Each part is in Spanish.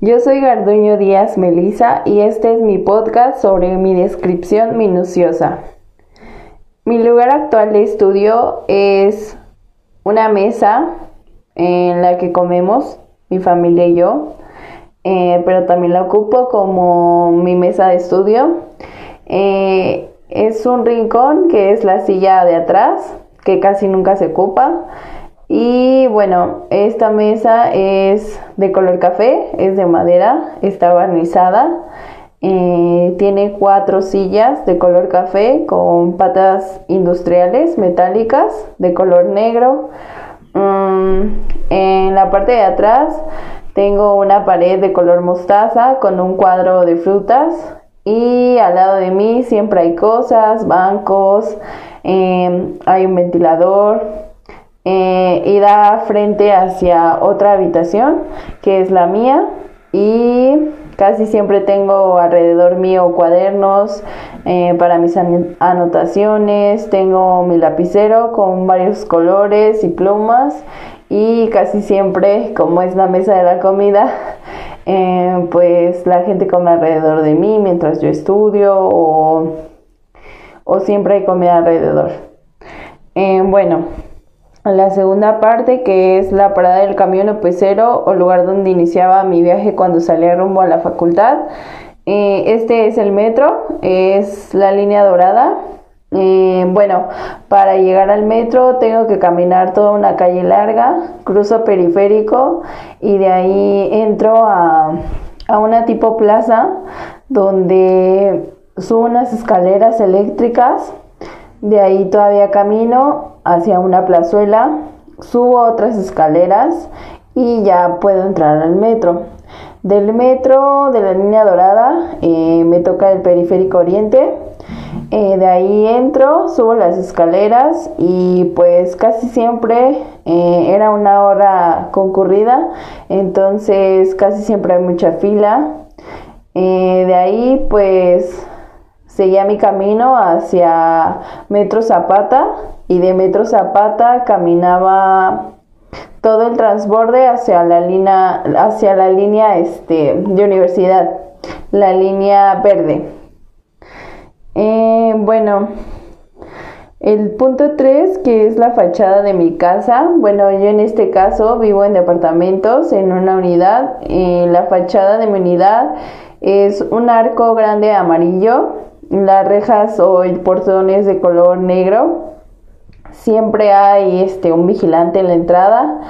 Yo soy Garduño Díaz Melisa y este es mi podcast sobre mi descripción minuciosa. Mi lugar actual de estudio es una mesa en la que comemos, mi familia y yo, eh, pero también la ocupo como mi mesa de estudio. Eh, es un rincón que es la silla de atrás, que casi nunca se ocupa. Y bueno, esta mesa es de color café, es de madera, está barnizada. Eh, tiene cuatro sillas de color café con patas industriales metálicas de color negro. Mm, en la parte de atrás tengo una pared de color mostaza con un cuadro de frutas y al lado de mí siempre hay cosas, bancos, em, hay un ventilador eh, y da frente hacia otra habitación que es la mía y casi siempre tengo alrededor mío cuadernos eh, para mis anotaciones, tengo mi lapicero con varios colores y plumas y casi siempre como es la mesa de la comida eh, pues la gente come alrededor de mí mientras yo estudio o, siempre hay comida alrededor. Eh, bueno, la segunda parte que es la parada del camión o o lugar donde iniciaba mi viaje cuando salía rumbo a la facultad. Eh, este es el metro, es la línea dorada eh, bueno, para llegar al metro tengo que caminar toda una calle larga, cruzo periférico y de ahí entro a, a una tipo plaza donde subo unas escaleras eléctricas, de ahí todavía camino hacia una plazuela, subo otras escaleras y ya puedo entrar al metro. Del metro de la línea dorada eh, me toca el periférico oriente eh, de ahí entro, subo las escaleras y pues casi siempre eh, era una hora concurrida, entonces casi siempre hay mucha fila. De ahí pues seguía mi camino hacia Metro Zapata y de Metro Zapata caminaba todo el transborde hacia la línea hacia la línea este, de universidad, la línea verde. Eh, bueno, el punto 3, que es la fachada de mi casa. Bueno, yo en este caso vivo en departamentos, en una unidad. Eh, la fachada de mi unidad es un arco grande amarillo. Las rejas o el portón es de color negro. Siempre hay este, un vigilante en la entrada.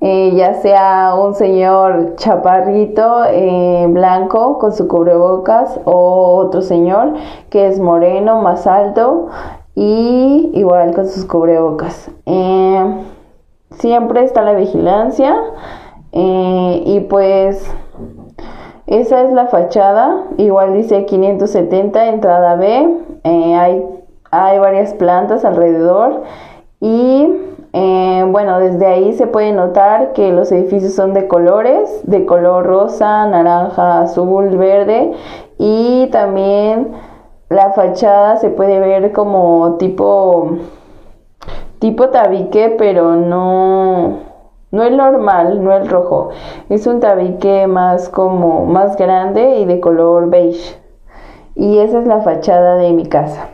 Eh, ya sea un señor chaparrito eh, blanco con su cubrebocas o otro señor que es moreno, más alto y igual con sus cubrebocas. Eh, siempre está la vigilancia y pues esa es la fachada, igual dice 570 entrada B, hay, hay varias plantas alrededor y eh, bueno, desde ahí se puede notar que los edificios son de colores, de color rosa, naranja, azul, verde y también la fachada se puede ver como tipo tipo tabique, pero no no el normal, no el rojo. Es un tabique más como más grande y de color beige. Y esa es la fachada de mi casa.